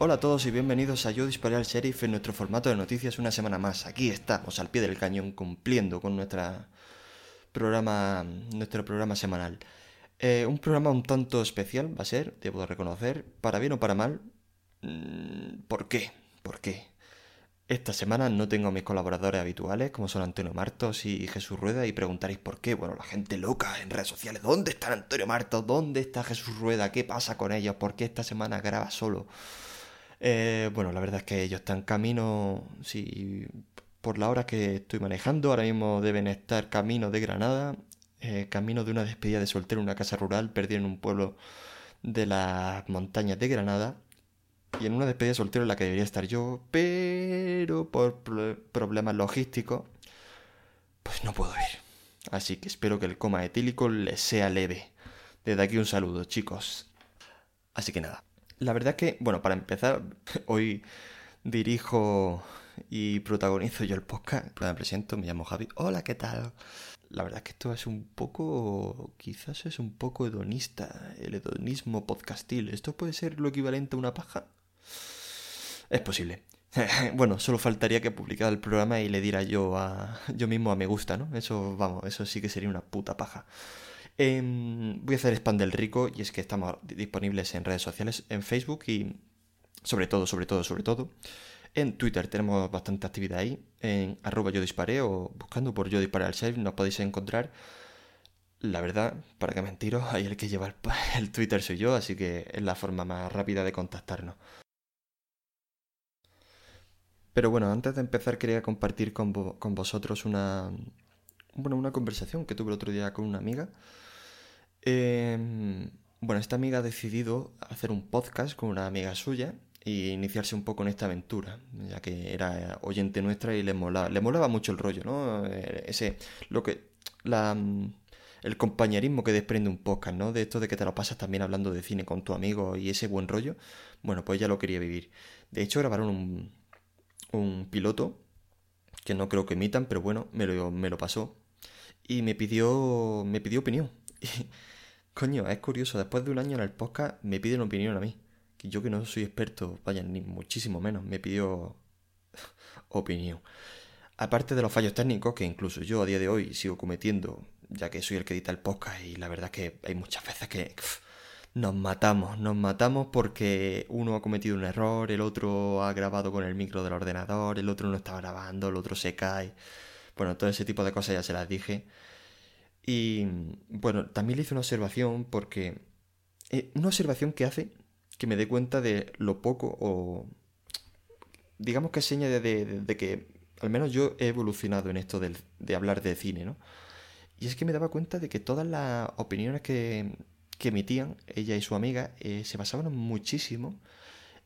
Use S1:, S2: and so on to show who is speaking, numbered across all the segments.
S1: Hola a todos y bienvenidos a Yo Disparé al Sheriff en nuestro formato de noticias una semana más. Aquí estamos al pie del cañón cumpliendo con nuestra programa, nuestro programa semanal. Eh, un programa un tanto especial va a ser, debo de reconocer, para bien o para mal. Mm, ¿Por qué? ¿Por qué? Esta semana no tengo a mis colaboradores habituales, como son Antonio Martos y Jesús Rueda, y preguntaréis por qué. Bueno, la gente loca en redes sociales, ¿dónde está Antonio Martos? ¿Dónde está Jesús Rueda? ¿Qué pasa con ellos? ¿Por qué esta semana graba solo? Eh, bueno, la verdad es que ellos están camino, sí, por la hora que estoy manejando, ahora mismo deben estar camino de Granada, eh, camino de una despedida de soltero en una casa rural, perdido en un pueblo de las montañas de Granada, y en una despedida de soltero en la que debería estar yo, pero por problemas logísticos, pues no puedo ir. Así que espero que el coma etílico les sea leve. Desde aquí un saludo, chicos. Así que nada, la verdad que, bueno, para empezar, hoy dirijo y protagonizo yo el podcast. Me presento, me llamo Javi. Hola, ¿qué tal? La verdad que esto es un poco, quizás es un poco hedonista, el hedonismo podcastil. ¿Esto puede ser lo equivalente a una paja? Es posible. bueno, solo faltaría que publicara el programa y le diera yo a yo mismo a me gusta, ¿no? Eso, vamos, eso sí que sería una puta paja. Em, voy a hacer spam del rico y es que estamos disponibles en redes sociales, en Facebook y sobre todo, sobre todo, sobre todo. En Twitter tenemos bastante actividad ahí, en arroba yo disparé o buscando por yo disparé al chef nos podéis encontrar. La verdad, para que mentiros, ahí el que lleva el, el, Twitter soy yo, así que es la forma más rápida de contactarnos. Pero bueno, antes de empezar quería compartir con, con vosotros una, bueno, una conversación que tuve el otro día con una amiga Em, bueno, esta amiga ha decidido hacer un podcast con una amiga suya y iniciarse un poco en esta aventura, ya que era oyente nuestra y le molaba, le mucho el rollo, ¿no? Eh, ese, lo que, la, mm, el compañerismo que desprende un podcast, ¿no? De esto de que te lo pasas también hablando de cine con tu amigo y ese buen rollo, bueno, pues ella lo quería vivir. De hecho, grabaron un, un piloto, que no creo que emitan, pero bueno, me lo, me lo pasó, y me pidió, me pidió opinión. Coño, es curioso, después de un año en el podcast me piden opinión a mí. Que yo que no soy experto, vaya, ni muchísimo menos, me pidió opinión. Aparte de los fallos técnicos que incluso yo a día de hoy sigo cometiendo, ya que soy el que edita el podcast y la verdad es que hay muchas veces que nos matamos, nos matamos porque uno ha cometido un error, el otro ha grabado con el micro del ordenador, el otro no está grabando, el otro se cae. Bueno, todo ese tipo de cosas ya se las dije. Y bueno, también le hice una observación porque... Eh, una observación que hace que me dé cuenta de lo poco o... Digamos que seña de, que al menos yo he evolucionado en esto de, hablar de cine, ¿no? Y es que me daba cuenta de que todas las opiniones que, que emitían ella y su amiga eh, se basaban muchísimo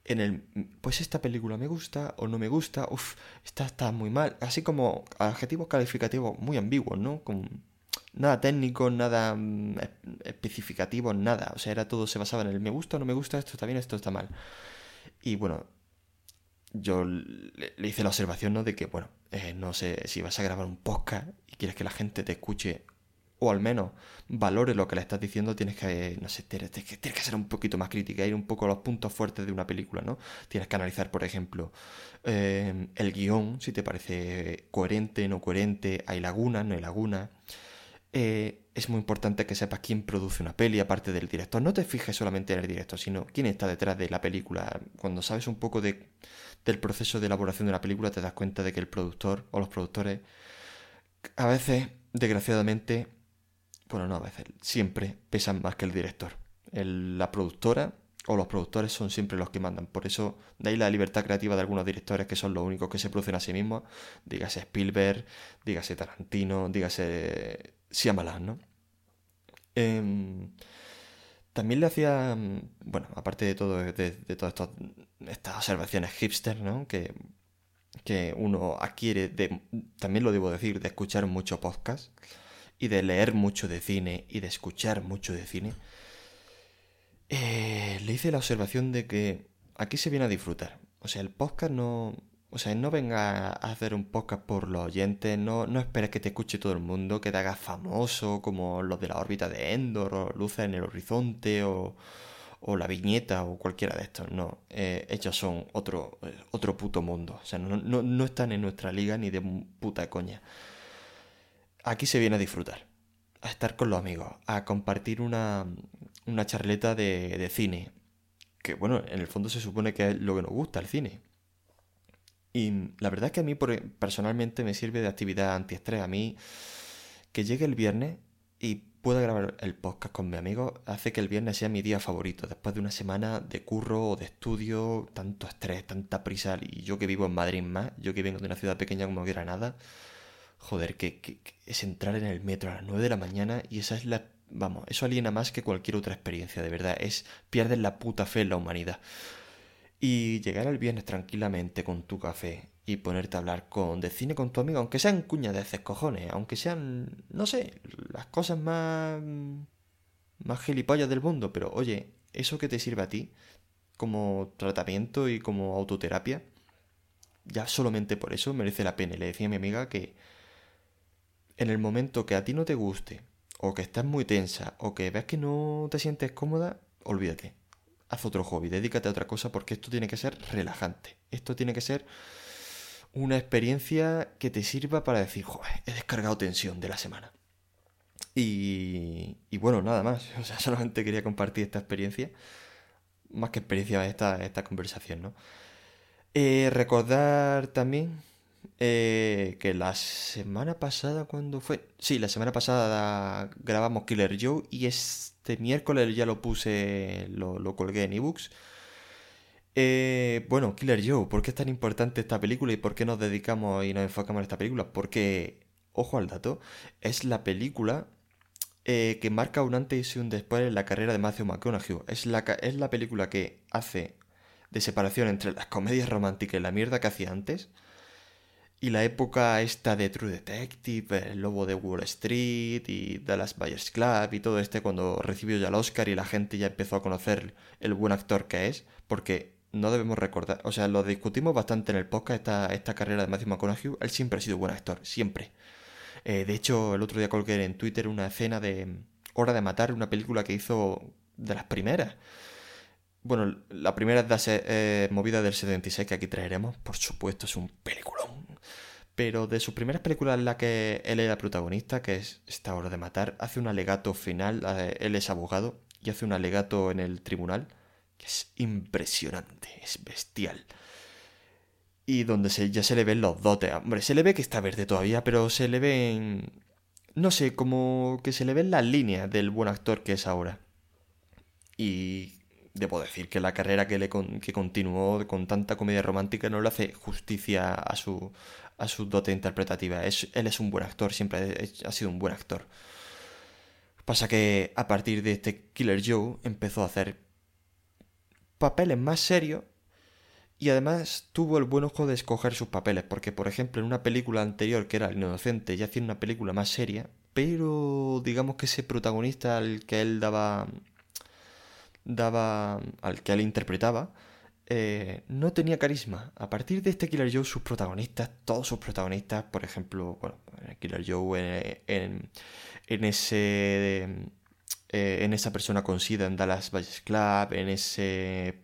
S1: en el pues esta película me gusta o no me gusta, uff, esta está muy mal, así como adjetivos calificativos muy ambiguos, ¿no? Nada técnico, nada mm, especificativo, nada. O sea, era todo, se basaba en el me gusta no me gusta, esto está bien, esto está mal. Y bueno, yo le, hice la observación, ¿no? De que, bueno, eh, no sé, si vas a grabar un podcast y quieres que la gente te escuche o al menos valore lo que le estás diciendo, tienes que, no sé, tienes, que, tienes que ser un poquito más crítica, ir un poco a los puntos fuertes de una película, ¿no? Tienes que analizar, por ejemplo, eh, el guion, si te parece coherente, no coherente, hay lagunas, no hay lagunas. Eh, es muy importante que sepas quién produce una peli aparte del director. No te fijes solamente en el director, sino quién está detrás de la película. Cuando sabes un poco de, del proceso de elaboración de una película, te das cuenta de que el productor o los productores a veces, desgraciadamente, bueno, no a veces, siempre pesan más que el director. la productora o los productores son siempre los que mandan. Por eso, de ahí la libertad creativa de algunos directores que son los únicos que se producen a sí mismos. Dígase Spielberg, dígase Tarantino, dígase Shyamalan, ¿no? Em, también le hacía, bueno, aparte de todo, de, todas estas observaciones hipster, ¿no? Que que uno adquiere, de, también lo debo decir, de escuchar mucho podcast y de leer mucho de cine y de escuchar mucho de cine, eh, le hice la observación de que aquí se viene a disfrutar. O sea, el podcast no... O sea, no venga a hacer un podcast por los oyentes, no, no esperes que te escuche todo el mundo, que te hagas famoso como los de la órbita de Endor, o Luces en el Horizonte, o, o la viñeta, o cualquiera de estos. No, eh, ellos son otro, eh, otro puto mundo. O sea, no, no, no están en nuestra liga ni de puta coña. Aquí se viene a disfrutar, a estar con los amigos, a compartir una, una charleta de, de cine, que bueno, en el fondo se supone que es lo que nos gusta, el cine. Y la verdad es que a mí personalmente me sirve de actividad antiestrés. A mí que llegue el viernes y pueda grabar el podcast con mi amigo hace que el viernes sea mi día favorito. Después de una semana de curro o de estudio, tanto estrés, tanta prisa. Y yo que vivo en Madrid más, yo que vengo de una ciudad pequeña como Granada, joder, que, que es entrar en el metro a las 9 de la mañana y esa es la Vamos, eso aliena más que cualquier otra experiencia, de verdad. Es pierdes la puta fe en la humanidad. Y llegar al viernes tranquilamente con tu café y ponerte a hablar con de cine con tu amigo, aunque sean cuñadeces cojones, aunque sean, no sé, las cosas más más gilipollas del mundo, pero oye, eso que te sirve a ti como tratamiento y como autoterapia, ya solamente por eso merece la pena. Le decía a mi amiga que en el momento que a ti no te guste o que estás muy tensa, o que ves que no te sientes cómoda, olvídate. Haz otro hobby, dedícate a otra cosa porque esto tiene que ser relajante. Esto tiene que ser una experiencia que te sirva para decir, joder, he descargado tensión de la semana. Y, y bueno, nada más. O sea, solamente quería compartir esta experiencia. Más que experiencia, esta, esta conversación, ¿no? Eh, recordar también eh, que la semana pasada, ¿cuándo fue? Sí, la semana pasada grabamos Killer Joe y este miércoles ya lo puse, lo, colgué en ebooks. Eh, bueno, Killer Joe, ¿por qué es tan importante esta película y por qué nos dedicamos y nos enfocamos en esta película? Porque, ojo al dato, es la película eh, que marca un antes y un después en la carrera de Matthew McConaughey. Es la, es la película que hace de separación entre las comedias románticas y la mierda que hacía antes y la época esta de True Detective, El Lobo de Wall Street y Dallas Buyers Club y todo este cuando recibió ya el Oscar y la gente ya empezó a conocer el buen actor que es, porque no debemos recordar, o sea, lo discutimos bastante en el podcast, esta, esta carrera de Matthew McConaughey, él siempre ha sido buen actor, siempre. Eh, de hecho, el otro día colgué en Twitter una escena de Hora de Matar, una película que hizo de las primeras. Bueno, la primera es de, eh, movida del 76 que aquí traeremos, por supuesto, es un peliculón pero de sus primeras películas en la que él era protagonista, que es Esta hora de matar, hace un alegato final, él es abogado, y hace un alegato en el tribunal, que es impresionante, es bestial. Y donde se, ya se le ven los dotes. Hombre, se le ve que está verde todavía, pero se le ven... No sé, como que se le ven las líneas del buen actor que es ahora. Y debo decir que la carrera que, le que continuó con tanta comedia romántica no le hace justicia a su, a su dote interpretativa. Es, él es un buen actor, siempre ha sido un buen actor. Pasa que a partir de este Killer Joe empezó a hacer papeles más serios y además tuvo el buen ojo de escoger sus papeles, porque por ejemplo en una película anterior que era El Inocente ya hacía una película más seria, pero digamos que ese protagonista al que él daba daba al que él interpretaba eh, no tenía carisma. A partir de este Killer Joe, sus protagonistas, todos sus protagonistas, por ejemplo, bueno, Killer Joe en, en, ese. Eh, en esa persona con SIDA en Dallas Valles Club, en ese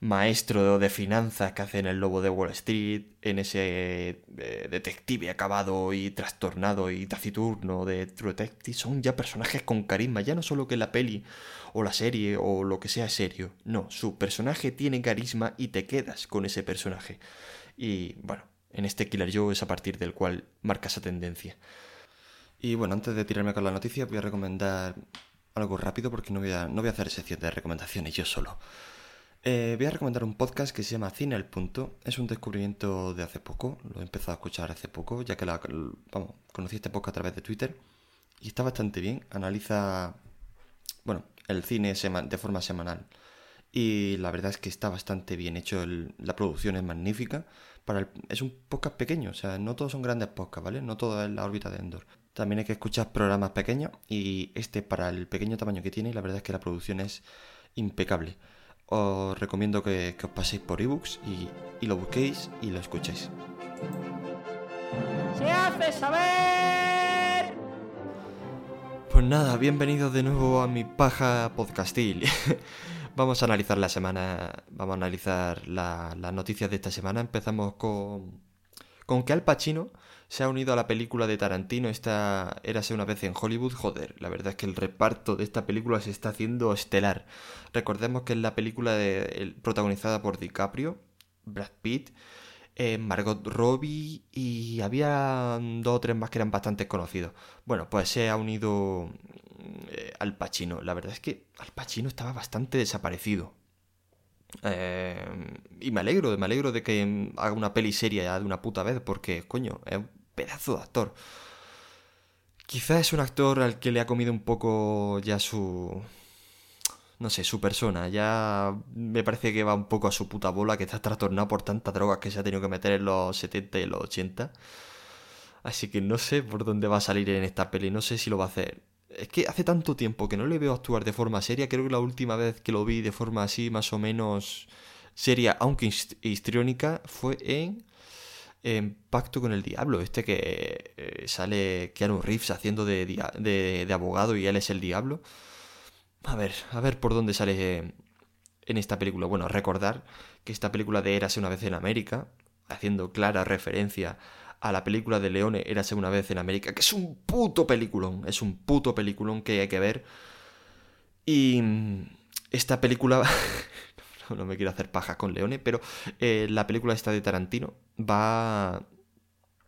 S1: maestro de finanzas que hace en El Lobo de Wall Street, en ese eh, detective acabado y trastornado y taciturno de True Detective, son ya personajes con carisma, ya no solo que la peli o la serie o lo que sea serio, no, su personaje tiene carisma y te quedas con ese personaje. Y bueno, en este Killer Joe es a partir del cual marca esa tendencia. Y bueno, antes de tirarme con la noticia voy a recomendar algo rápido porque no voy a, no voy a hacer sección de recomendaciones yo solo. Eh, voy a recomendar un podcast que se llama Cine el Punto. Es un descubrimiento de hace poco, lo he empezado a escuchar hace poco, ya que la, vamos, conocí este podcast a través de Twitter y está bastante bien. Analiza, bueno, el cine de forma semanal y la verdad es que está bastante bien hecho, la producción es magnífica. Para es un podcast pequeño, o sea, no todos son grandes podcasts, ¿vale? No todo es la órbita de Endor. También hay que escuchar programas pequeños y este para el pequeño tamaño que tiene, la verdad es que la producción es impecable. Os recomiendo que, os paséis por ebooks y, y lo busquéis y lo escuchéis.
S2: ¡Se hace saber!
S1: Pues nada, bienvenidos de nuevo a mi paja podcastil. vamos a analizar la semana, vamos a analizar las noticias de esta semana. Empezamos con, con que Al Pacino se ha unido a la película de Tarantino, esta Érase una vez en Hollywood. Joder, la verdad es que el reparto de esta película se está haciendo estelar. Recordemos que es la película de, protagonizada por DiCaprio, Brad Pitt, eh, Margot Robbie y había dos o tres más que eran bastante conocidos. Bueno, pues se ha unido eh, Al Pacino. La verdad es que Al Pacino estaba bastante desaparecido. Eh, y me alegro, me alegro de que haga una peli seria ya de una puta vez, porque, coño, es pedazo de actor. Quizás es un actor al que le ha comido un poco ya su... No sé, su persona. Ya me parece que va un poco a su puta bola, que está trastornado por tantas drogas que se ha tenido que meter en los 70 y los 80. Así que no sé por dónde va a salir en esta peli, no sé si lo va a hacer es que hace tanto tiempo que no le veo actuar de forma seria. Creo que la última vez que lo vi de forma así, más o menos seria, aunque histriónica, fue en, Pacto con el Diablo. Este que eh, sale Keanu Reeves haciendo de, de, abogado y él es el diablo. A ver, a ver por dónde sale en esta película. Bueno, recordar que esta película de Érase una vez en América, haciendo clara referencia a la película de Leone Érase una vez en América, que es un puto peliculón, es un puto peliculón que hay que ver. Y mm, esta película, no me quiero hacer paja con Leone, pero eh, la película esta de Tarantino va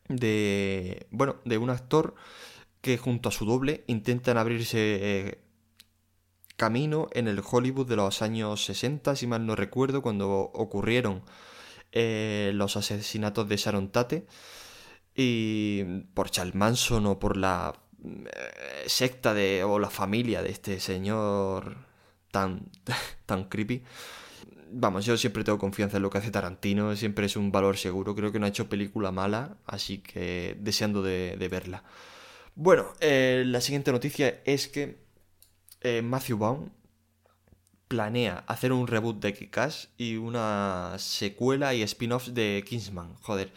S1: de, bueno, de un actor que junto a su doble intentan abrirse eh, camino en el Hollywood de los años 60, si mal no recuerdo, cuando ocurrieron eh, los asesinatos de Sharon Tate. Y por Charles Manson o por la secta de o la familia de este señor tan tan creepy vamos yo siempre tengo confianza en lo que hace Tarantino siempre es un valor seguro creo que no ha hecho película mala así que deseando de, verla bueno eh, la siguiente noticia es que eh, Matthew Vaughn planea hacer un reboot de Kick-Ass y una secuela y spin-off de Kingsman joder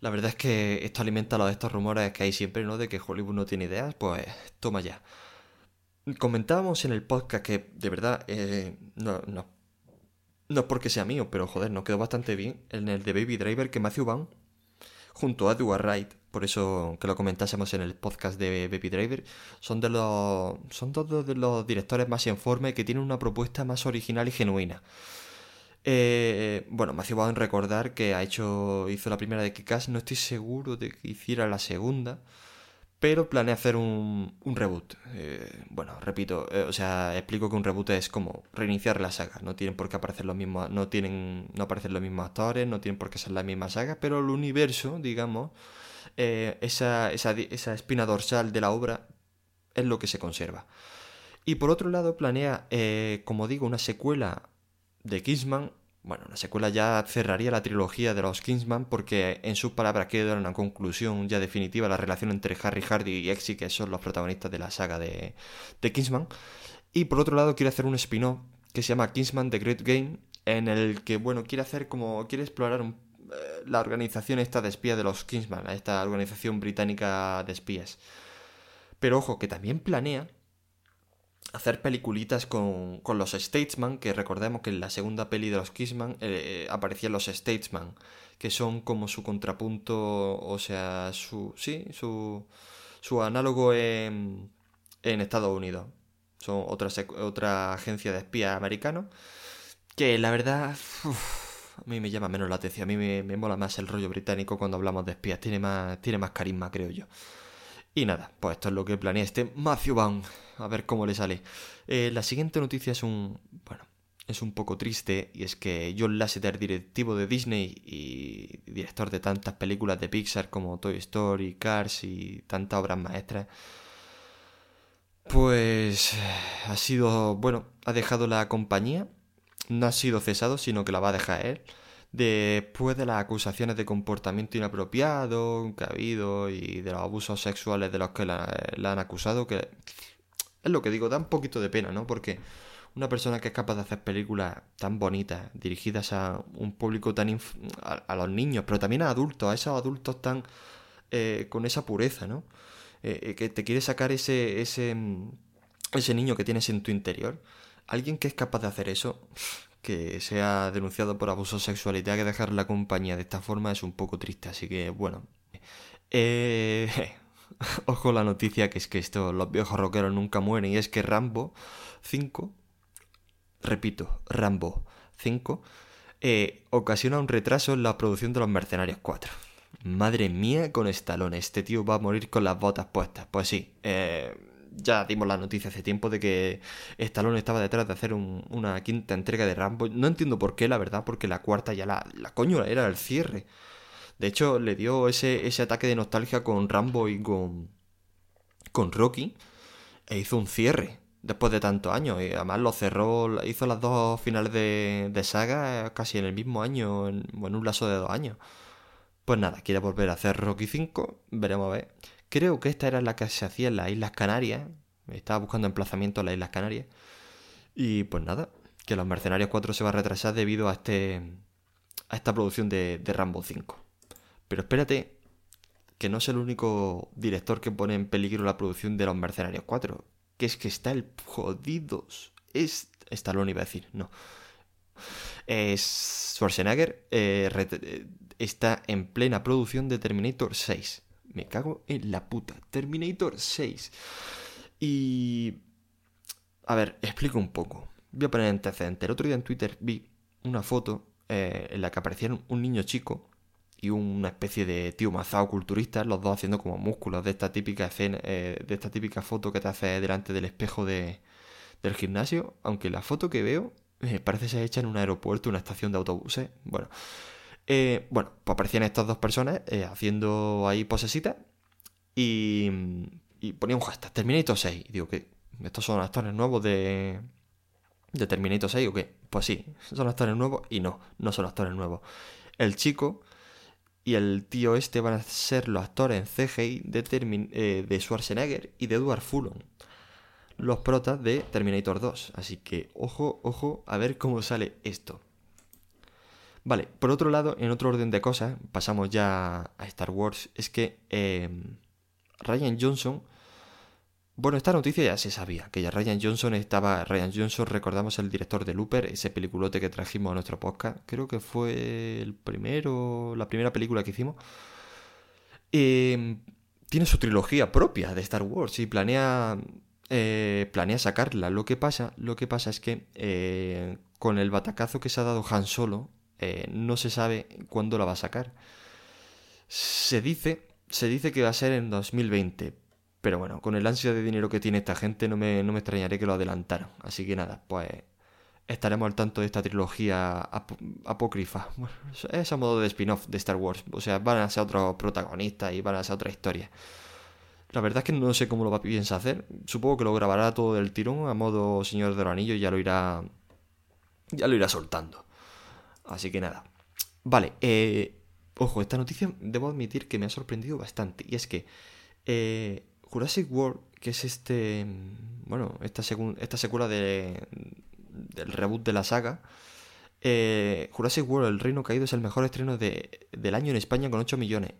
S1: la verdad es que esto alimenta los estos rumores que hay siempre, ¿no? De que Hollywood no tiene ideas, pues toma ya. Comentábamos en el podcast que, de verdad, eh, no, no es porque sea mío, pero joder, nos quedó bastante bien en el de Baby Driver que Matthew Vaughn, junto a Edward Wright, por eso que lo comentásemos en el podcast de Baby Driver, son de los son dos de los directores más informes que tienen una propuesta más original y genuina. Eh, bueno, hace en recordar que ha hecho, hizo la primera de Kikas, no estoy seguro de que hiciera la segunda, pero planea hacer un, un reboot. Eh, bueno, repito, eh, o sea, explico que un reboot es como reiniciar la saga, no tienen por qué aparecer los mismos, no tienen, no aparecen los mismos actores, no tienen por qué ser la misma saga, pero el universo, digamos, esa, esa, esa espina dorsal de la obra es lo que se conserva. Y por otro lado, planea, como digo, una secuela de Kingsman, bueno, la secuela ya cerraría la trilogía de los Kingsman porque en sus palabras queda una conclusión ya definitiva la relación entre Harry Hardy y Exy, que son los protagonistas de la saga de, de Kingsman. Y por otro lado quiere hacer un spin-off que se llama Kingsman The Great Game, en el que, bueno, quiere hacer como, quiere explorar eh, la organización esta de espías de los Kingsman, esta organización británica de espías. Pero ojo, que también planea hacer peliculitas con, con, los Statesman, que recordemos que en la segunda peli de los Kissman eh, eh, aparecían los Statesman, que son como su contrapunto, o sea, su, sí, su, su análogo en, en Estados Unidos. Son otra, otra agencia de espías americanos, que la verdad... a mí me llama menos la atención, a mí me, me mola más el rollo británico cuando hablamos de espías, tiene más, tiene más carisma, creo yo. Y nada, pues esto es lo que planea este Matthew Vaughn. A ver cómo le sale. Eh, la siguiente noticia es un. Bueno, es un poco triste. Y es que John Lasseter, directivo de Disney y director de tantas películas de Pixar como Toy Story, Cars y tantas obras maestras. Pues. Ha sido. Bueno, ha dejado la compañía. no ha sido cesado, sino que la va a dejar él. Después de las acusaciones de comportamiento inapropiado que ha habido y de los abusos sexuales de los que la, han acusado, que es lo que digo, da un poquito de pena, ¿no? Porque una persona que es capaz de hacer películas tan bonitas, dirigidas a un público tan... A, los niños, pero también a adultos, a esos adultos tan... Eh, con esa pureza, ¿no? Eh, eh, que te quiere sacar ese, ese, ese niño que tienes en tu interior. Alguien que es capaz de hacer eso, que sea denunciado por abuso sexual y que dejar la compañía de esta forma es un poco triste. Así que, bueno. Eh, ojo la noticia que es que esto, los viejos rockeros nunca mueren. Y es que Rambo 5, repito, Rambo 5, eh, ocasiona un retraso en la producción de los Mercenarios 4. Madre mía con Stallone, este tío va a morir con las botas puestas. Pues sí, eh, ya dimos la noticia hace tiempo de que Stallone estaba detrás de hacer una quinta entrega de Rambo. No entiendo por qué, la verdad, porque la cuarta ya la, la coño era el cierre. De hecho, le dio ese, ese ataque de nostalgia con Rambo y con, con Rocky e hizo un cierre después de tantos años. Y además lo cerró, hizo las dos finales de, de saga casi en el mismo año, en, en un lazo de dos años. Pues nada, quiere volver a hacer Rocky 5, veremos a ver. Creo que esta era la que se hacía en las Islas Canarias. Estaba buscando emplazamiento en las Islas Canarias. Y pues nada, que los Mercenarios 4 se va a retrasar debido a este a esta producción de, Rambo 5. Pero espérate, que no es el único director que pone en peligro la producción de los Mercenarios 4. Que es que está el jodidos. Es. Stallone iba a decir, no. Es Schwarzenegger eh, eh, está en plena producción de Terminator 6. Me cago en la puta. Terminator 6. Y... A ver, explico un poco. Voy a poner antecedente. El otro día en Twitter vi una foto eh, en la que aparecieron un niño chico y una especie de tío mazao culturista, los dos haciendo como músculos de esta típica escena, eh, de esta típica foto que te hace delante del espejo de, del gimnasio, aunque la foto que veo eh, parece ser hecha en un aeropuerto, una estación de autobuses. Bueno, eh, bueno, pues aparecían estas dos personas eh, haciendo ahí posesitas y, y ponía un hashtag, Terminator 6. Y digo, que ¿Estos son actores nuevos de, de Terminator 6 o qué? Pues sí, son actores nuevos y no, no son actores nuevos. El chico y el tío este van a ser los actores en CGI de, eh, de Schwarzenegger y de Edward Fulon. Los protas de Terminator 2. Así que ojo, ojo, a ver cómo sale esto. Vale, por otro lado, en otro orden de cosas, pasamos ya a Star Wars, es que em, Ryan Johnson... Bueno, esta noticia ya se sabía, que ya Ryan Johnson estaba... Ryan Johnson, recordamos el director de Looper, ese peliculote que trajimos a nuestro podcast, creo que fue el primero, la primera película que hicimos. Em, tiene su trilogía propia de Star Wars y planea eh, planea sacarla. Lo que pasa, lo que pasa es que eh, con el batacazo que se ha dado Han Solo, eh, no se sabe cuándo la va a sacar. Se dice, se dice que va a ser en 2020, pero bueno, con el ansia de dinero que tiene esta gente no me, no me extrañaré que lo adelantaran. Así que nada, pues estaremos al tanto de esta trilogía apócrifa. es a modo de spin-off de Star Wars. O sea, van a ser otros protagonistas y van a ser otra historia. La verdad es que no sé cómo lo va piensa hacer. Supongo que lo grabará todo del tirón a modo Señor de los Anillos y ya lo irá. Ya lo irá soltando. Así que nada. Vale, eh, ojo, esta noticia debo admitir que me ha sorprendido bastante. Y es que eh, Jurassic World, que es este. Bueno, esta, esta secuela de, del reboot de la saga. Eh, Jurassic World, El Reino Caído, es el mejor estreno de, del año en España con 8 millones.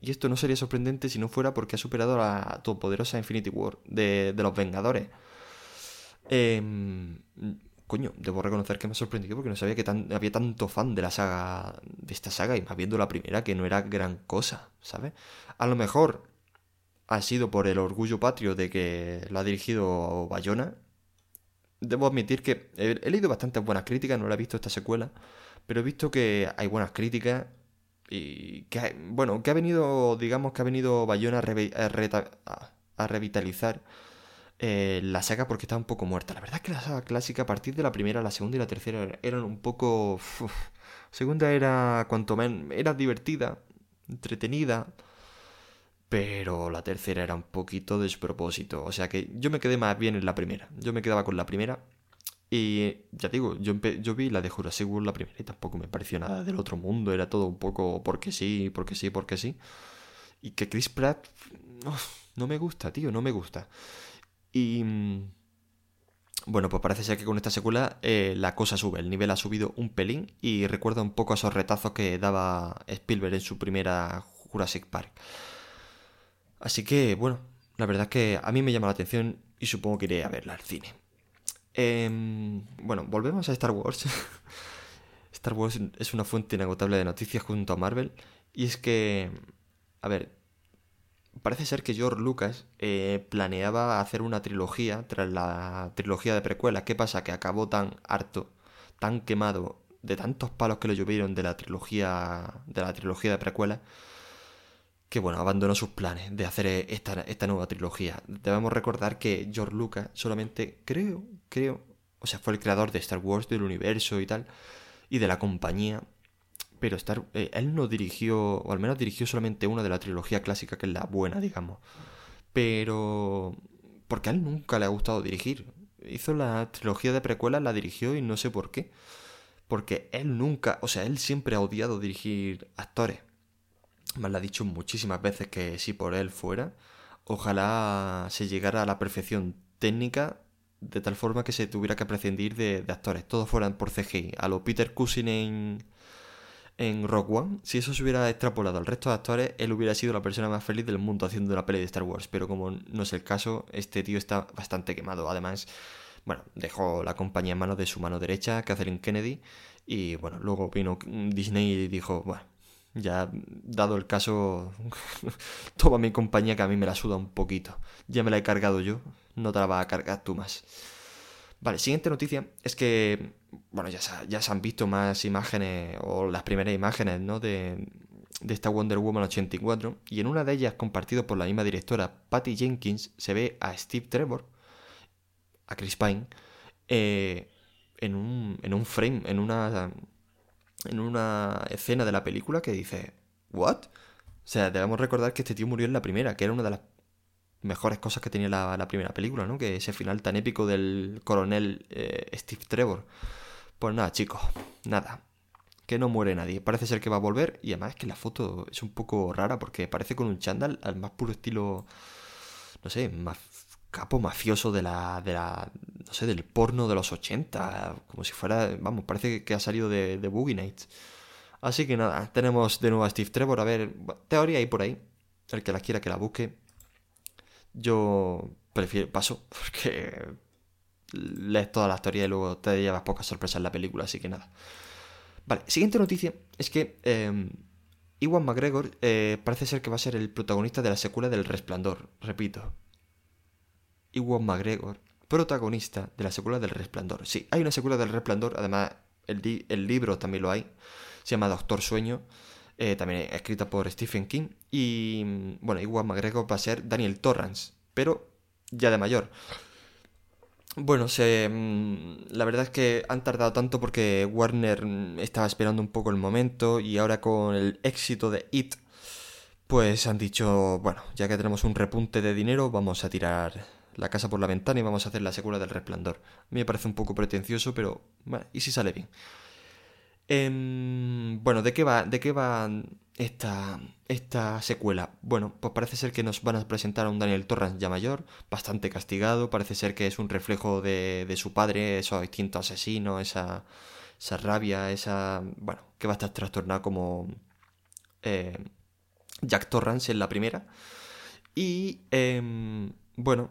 S1: Y esto no sería sorprendente si no fuera porque ha superado a la todopoderosa Infinity War de, de los Vengadores. Eh, coño, debo reconocer que me ha sorprendido porque no sabía que había tanto fan de la saga, de esta saga, y más viendo la primera que no era gran cosa, ¿sabes? A lo mejor ha sido por el orgullo patrio de que la ha dirigido Bayona. Debo admitir que he, leído bastantes buenas críticas, no la he visto esta secuela, pero he visto que hay buenas críticas y que, bueno, que ha venido, digamos que ha venido Bayona a revitalizar eh, la saga porque estaba un poco muerta. La verdad es que la saga clásica, a partir de la primera, la segunda y la tercera, eran un poco. segunda era cuanto menos. Era divertida, entretenida. Pero la tercera era un poquito despropósito. O sea que yo me quedé más bien en la primera. Yo me quedaba con la primera. Y ya digo, yo, yo vi la de Jurassic World la primera y tampoco me pareció nada del otro mundo, era todo un poco porque sí, porque sí, porque sí. Y que Chris Pratt no, me gusta, tío, no me gusta. Y... Mm, bueno, pues parece ser que con esta secuela eh, la cosa sube, el nivel ha subido un pelín y recuerda un poco a esos retazos que daba Spielberg en su primera Jurassic Park. Así que, bueno, la verdad es que a mí me llama la atención y supongo que iré a verla al cine. Em, bueno, volvemos a Star Wars. Star Wars es una fuente inagotable de noticias junto a Marvel. Y es que, a ver, parece ser que George Lucas eh, planeaba hacer una trilogía tras la trilogía de precuelas. ¿Qué pasa? Que acabó tan harto, tan quemado de tantos palos que le llovieron de la trilogía de la trilogía de precuelas que bueno, abandonó sus planes de hacer esta, esta nueva trilogía. Debemos recordar que George Lucas solamente, creo, creo, o sea, fue el creador de Star Wars, del universo y tal, y de la compañía, pero eh, él no dirigió, o al menos dirigió solamente una de la trilogía clásica, que es la buena, digamos. Pero... Porque a él nunca le ha gustado dirigir. Hizo la trilogía de precuelas, la dirigió y no sé por qué. Porque él nunca, o sea, él siempre ha odiado dirigir actores me lo ha dicho muchísimas veces que si por él fuera, ojalá se llegara a la perfección técnica de tal forma que se tuviera que prescindir de, actores, todos fueran por CGI. A lo Peter Cushing en, en Rock One, si eso se hubiera extrapolado al resto de actores, él hubiera sido la persona más feliz del mundo haciendo una peli de Star Wars. Pero como no es el caso, este tío está bastante quemado. Además, bueno, dejó la compañía en manos de su mano derecha, Kathleen Kennedy, y bueno, luego vino Disney y dijo, bueno, ya, dado el caso, toma mi compañía que a mí me la suda un poquito. Ya me la he cargado yo, no te la vas a cargar tú más. Vale, siguiente noticia es que, bueno, ya se, ya se han visto más imágenes, o las primeras imágenes, ¿no? De, de esta Wonder Woman 84, y en una de ellas, compartido por la misma directora, Patty Jenkins, se ve a Steve Trevor, a Chris Pine, eh, en, un, en un frame, en una en una escena de la película que dice, ¿what? O sea, debemos recordar que este tío murió en la primera, que era una de las mejores cosas que tenía la, primera película, ¿no? Que ese final tan épico del coronel eh, Steve Trevor. Pues nada, chicos, nada. Que no muere nadie. Parece ser que va a volver y además es que la foto es un poco rara porque parece con un chándal al más puro estilo, no sé, más capo mafioso de la, de la, no sé, del porno de los 80, como si fuera, vamos, parece que ha salido de, de Boogie Nights. Así que nada, tenemos de nuevo a Steve Trevor, a ver, teoría ahí por ahí, el que la quiera que la busque. Yo prefiero, paso, porque lees todas las teorías y luego te llevas pocas sorpresas en la película, así que nada. Vale, siguiente noticia es que eh, Iwan McGregor eh, parece ser que va a ser el protagonista de la secuela del Resplandor, repito, Iwan McGregor, protagonista de la secuela del Resplandor. Sí, hay una secuela del Resplandor, además el, el libro también lo hay, se llama Doctor Sueño, eh, también escrita por Stephen King, y bueno, Iwan McGregor va a ser Daniel Torrance, pero ya de mayor. Bueno, se, mm, la verdad es que han tardado tanto porque Warner mm, estaba esperando un poco el momento y ahora con el éxito de It, pues han dicho, bueno, ya que tenemos un repunte de dinero, vamos a tirar la casa por la ventana y vamos a hacer la secuela del Resplandor. A mí me parece un poco pretencioso, pero bueno, y si sale bien. Em, bueno, ¿de qué va, de qué va esta, esta secuela? Bueno, pues parece ser que nos van a presentar a un Daniel Torrance ya mayor, bastante castigado, parece ser que es un reflejo de, de su padre, esos distintos asesinos, esa, esa rabia, esa... bueno, que va a estar trastornado como eh, Jack Torrance en la primera. Y em, bueno,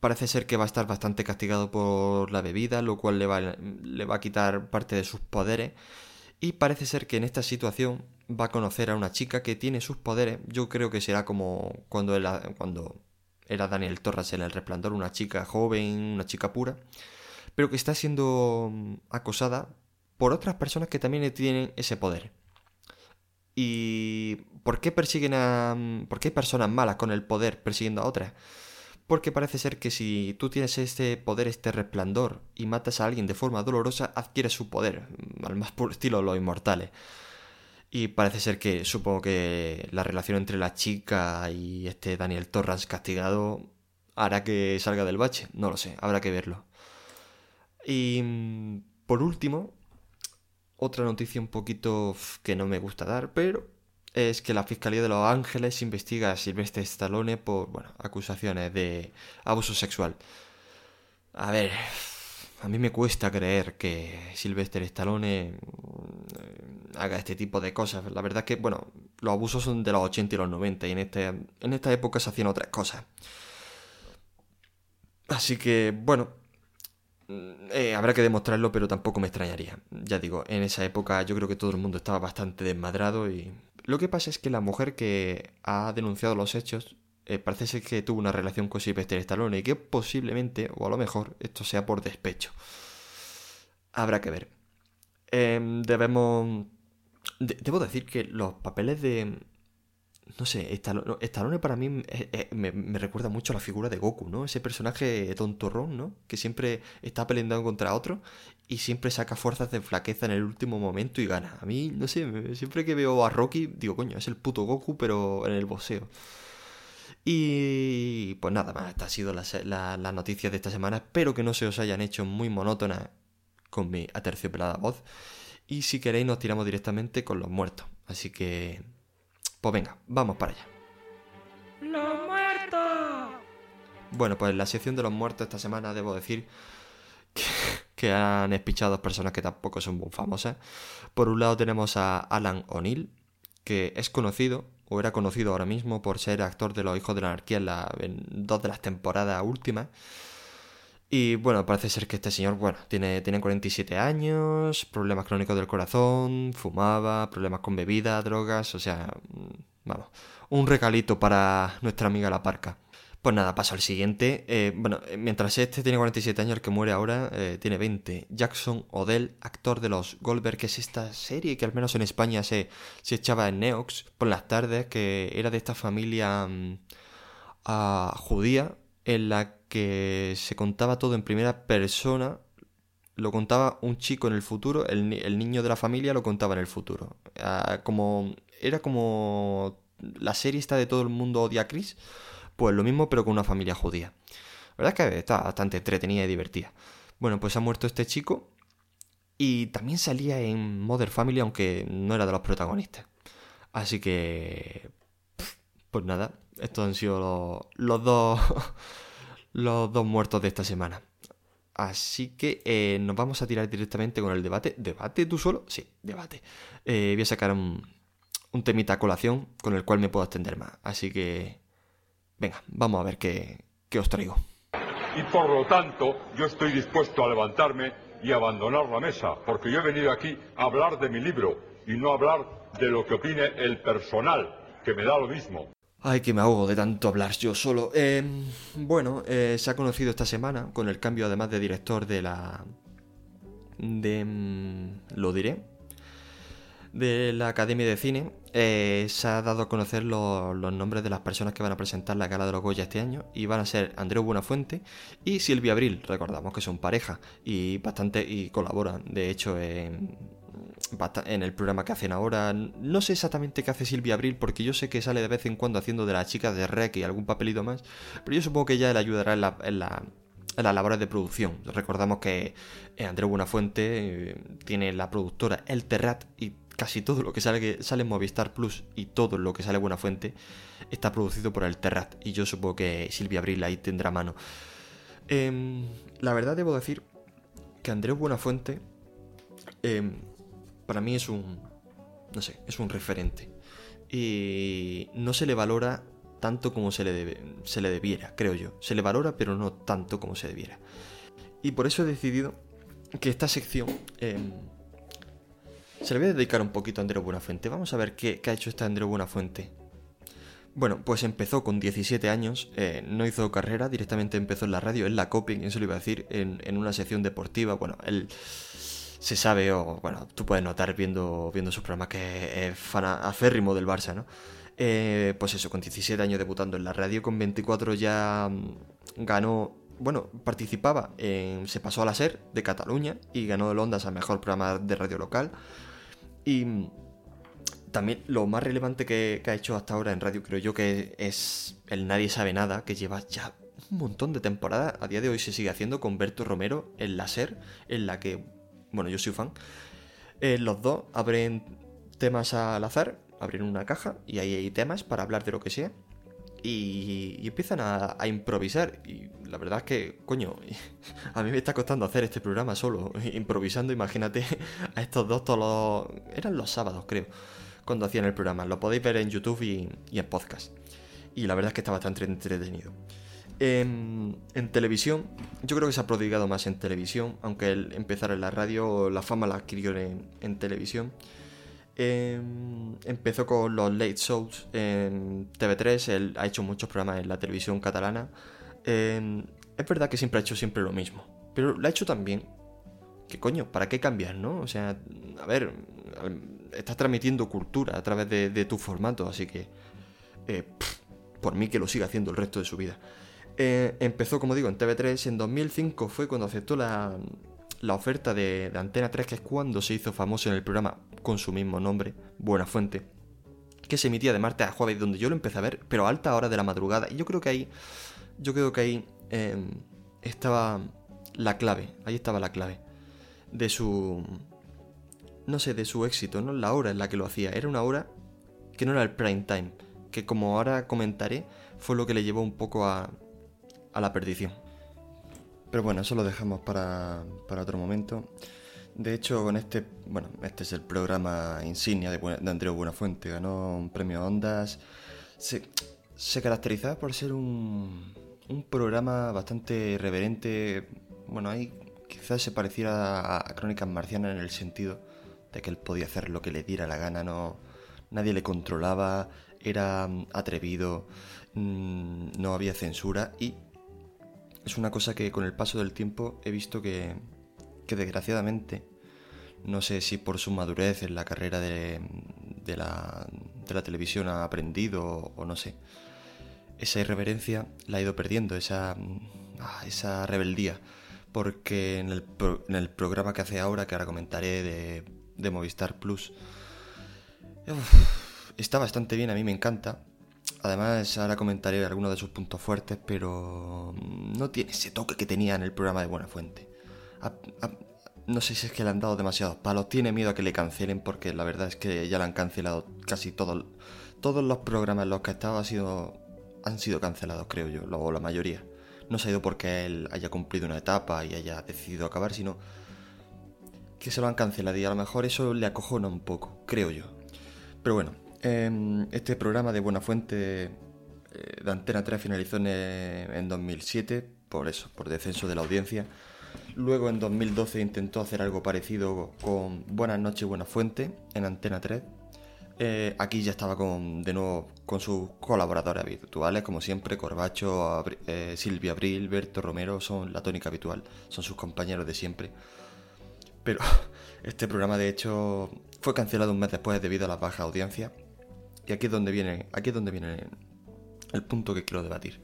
S1: parece ser que va a estar bastante castigado por la bebida, lo cual le va, le va a quitar parte de sus poderes. Y parece ser que en esta situación va a conocer a una chica que tiene sus poderes. Yo creo que será como cuando era, cuando era Daniel Torres en El Resplandor, una chica joven, una chica pura, pero que está siendo acosada por otras personas que también tienen ese poder. ¿Y por qué persiguen a... por qué hay personas malas con el poder persiguiendo a otras? Porque parece ser que si tú tienes este poder, este resplandor, y matas a alguien de forma dolorosa, adquieres su poder, mm, al más puro estilo los inmortales. Y parece ser que supongo que la relación entre la chica y este Daniel Torrance castigado hará que salga del bache. No lo sé, habrá que verlo. Y mm, por último, otra noticia un poquito que no me gusta dar, pero es que la Fiscalía de Los Ángeles investiga a Silvestre Stallone por bueno, acusaciones de abuso sexual. A ver, a mí me cuesta creer que Sylvester Stallone mm, haga este tipo de cosas. La verdad es que, bueno, los abusos son de los 80 y los 90 y en, este, en esta época se hacían otras cosas. Así que, bueno, mm, eh, habrá que demostrarlo, pero tampoco me extrañaría. Ya digo, en esa época yo creo que todo el mundo estaba bastante desmadrado y... Lo que pasa es que la mujer que ha denunciado los hechos eh, parece ser que tuvo una relación con Sylvester Stallone y que posiblemente, o a lo mejor, esto sea por despecho. Habrá que ver. Em, debemos... debo decir que los papeles de... No sé, Stallone, para mí eh, eh, me, recuerda mucho a la figura de Goku, ¿no? Ese personaje tontorrón, ¿no? Que siempre está peleando contra otro y siempre saca fuerzas de flaqueza en el último momento y gana. A mí, no sé, siempre que veo a Rocky, digo, coño, es el puto Goku, pero en el boxeo. Y pues nada más, esta ha sido la, la, noticia de esta semana. Espero que no se os hayan hecho muy monótonas con mi aterciopelada voz. Y si queréis nos tiramos directamente con los muertos. Así que... Pues venga, vamos para allá.
S2: ¡Los muertos!
S1: Bueno, pues en la sección de los muertos esta semana debo decir que, han espichado dos personas que tampoco son muy famosas. Por un lado tenemos a Alan O'Neill, que es conocido o era conocido ahora mismo por ser actor de Los Hijos de la Anarquía en, dos de las temporadas últimas. Y bueno, parece ser que este señor, bueno, tiene, tiene 47 años, problemas crónicos del corazón, fumaba, problemas con bebida, drogas, o sea, mm, vamos, un regalito para nuestra amiga la parca. Pues nada, paso al siguiente. Eh, bueno, eh, mientras este tiene 47 años, el que muere ahora eh, tiene 20. Jackson Odell, actor de los Goldberg, que es esta serie que al menos en España se, se echaba en Neox por las tardes, que era de esta familia mm, judía en la que se contaba todo en primera persona. Lo contaba un chico en el futuro, el, niño de la familia lo contaba en el futuro. Ah, como Era como la serie está de todo el mundo odia a Chris pues lo mismo, pero con una familia judía. La verdad es que está bastante entretenida y divertida. Bueno, pues ha muerto este chico y también salía en Mother Family, aunque no era de los protagonistas. Así que... Pues nada, estos han sido los, dos... los dos muertos de esta semana. Así que eh, nos vamos a tirar directamente con el debate. ¿Debate tú solo? Sí, debate. Eh, voy a sacar un, un temita a colación con el cual me puedo extender más. Así que Venga, vamos a ver qué, os traigo.
S3: Y por lo tanto, yo estoy dispuesto a levantarme y abandonar la mesa, porque yo he venido aquí a hablar de mi libro y no hablar de lo que opine el personal, que me da lo mismo.
S1: Ay, que me ahogo de tanto hablar yo solo. Em, bueno, eh, se ha conocido esta semana, con el cambio además de director de la... de... Em, lo diré, de la Academia de Cine, eh, se ha dado a conocer los nombres de las personas que van a presentar la gala de los Goya este año y van a ser Andreu Buenafuente y Silvia Abril. Recordamos que son pareja y bastante y colaboran. De hecho, en, en el programa que hacen ahora, no sé exactamente qué hace Silvia Abril porque yo sé que sale de vez en cuando haciendo de la chica de Rec y algún papelito más, pero yo supongo que ella le ayudará en la, en la las labores de producción. Recordamos que Andreu Buenafuente eh, tiene la productora El Terrat y casi todo lo que sale, sale en Movistar Plus y todo lo que sale Buena Fuente está producido por el Terrat. Y yo supongo que Silvia Abril ahí tendrá mano. Em, la verdad debo decir que Andrés Buenafuente eh, para mí es un, no sé, es un referente. Y no se le valora tanto como se le, se le debiera, creo yo. Se le valora, pero no tanto como se debiera. Y por eso he decidido que esta sección em, se le voy a dedicar un poquito a Andreu Buenafuente. Vamos a ver qué, ha hecho este Andreu Buenafuente. Bueno, pues empezó con 17 años, eh, no hizo carrera, directamente empezó en la radio, en la coping, eso lo iba a decir, en, una sección deportiva. Bueno, él se sabe, o bueno, tú puedes notar viendo, viendo sus programas que es fan aférrimo del Barça, ¿no? Eh, pues eso, con 17 años debutando en la radio, con 24 ya mm, ganó bueno, participaba en, se pasó a la SER de Cataluña y ganó el Ondas al mejor programa de radio local. Y también lo más relevante que, ha hecho hasta ahora en radio creo yo que es el Nadie sabe nada, que lleva ya un montón de temporadas. A día de hoy se sigue haciendo con Berto Romero en la SER, en la que, bueno, yo soy fan. Eh, los dos abren temas al azar, abren una caja y ahí hay temas para hablar de lo que sea. Y, y empiezan a, improvisar. Y la verdad es que, coño, a mí me está costando hacer este programa solo, improvisando. Imagínate a estos dos todos los. Eran los sábados, creo, cuando hacían el programa. Lo podéis ver en YouTube y en podcast. Y la verdad es que está bastante entretenido. En, en televisión, yo creo que se ha prodigado más en televisión, aunque él empezar en la radio, la fama la adquirió en, televisión. Em, empezó con los late shows en TV3, él ha hecho muchos programas en la televisión catalana. Em, es verdad que siempre ha hecho siempre lo mismo, pero lo ha hecho también. ¿Qué coño? ¿Para qué cambiar, no? O sea, a ver, estás transmitiendo cultura a través de, tu formato, así que eh, por mí que lo siga haciendo el resto de su vida. Eh, empezó, como digo, en TV3. En 2005 fue cuando aceptó la, la oferta de, Antena 3, que es cuando se hizo famoso en el programa con su mismo nombre, Buena Fuente, que se emitía de martes a jueves, donde yo lo empecé a ver, pero a alta hora de la madrugada. Y yo creo que ahí, yo creo que ahí eh, estaba la clave, ahí estaba la clave de su, no sé, de su éxito, ¿no? La hora en la que lo hacía. Era una hora que no era el prime time, que como ahora comentaré, fue lo que le llevó un poco a, a la perdición. Pero bueno, eso lo dejamos para, para, otro momento. De hecho, con este, bueno, este es el programa insignia de, de Andreu Buenafuente. Ganó un premio Ondas. Se, se caracterizaba por ser un, un programa bastante reverente. Bueno, ahí quizás se pareciera a, Crónicas Marcianas en el sentido de que él podía hacer lo que le diera la gana, no, nadie le controlaba, era atrevido, mmm, no había censura y es una cosa que con el paso del tiempo he visto que, que desgraciadamente, no sé si por su madurez en la carrera de, de, la, de la televisión ha aprendido o, no sé, esa irreverencia la ha ido perdiendo, esa, ah, esa rebeldía, porque en el, pro, en el programa que hace ahora, que ahora comentaré de, de Movistar Plus, está bastante bien, a mí me encanta, Además, ahora comentaré algunos de sus puntos fuertes, pero no tiene ese toque que tenía en el programa de Buena Fuente. A, a, no sé si es que le han dado demasiados palos, tiene miedo a que le cancelen, porque la verdad es que ya le han cancelado casi todo, todos los programas en los que ha han sido cancelados, creo yo, o la mayoría. No se ha ido porque él haya cumplido una etapa y haya decidido acabar, sino que se lo han cancelado y a lo mejor eso le acojona un poco, creo yo. Pero bueno, este programa de Buena Fuente eh, de Antena 3 finalizó en, en 2007, por eso, por descenso de la audiencia. Luego en 2012 intentó hacer algo parecido con Buenas noches, Buena Fuente en Antena 3. Eh, aquí ya estaba con, de nuevo con sus colaboradores habituales, como siempre, Corbacho, eh, Silvia Abril, Berto Romero, son la tónica habitual, son sus compañeros de siempre. Pero este programa de hecho fue cancelado un mes después debido a la baja audiencia y aquí es donde viene, aquí es donde viene el punto que quiero debatir.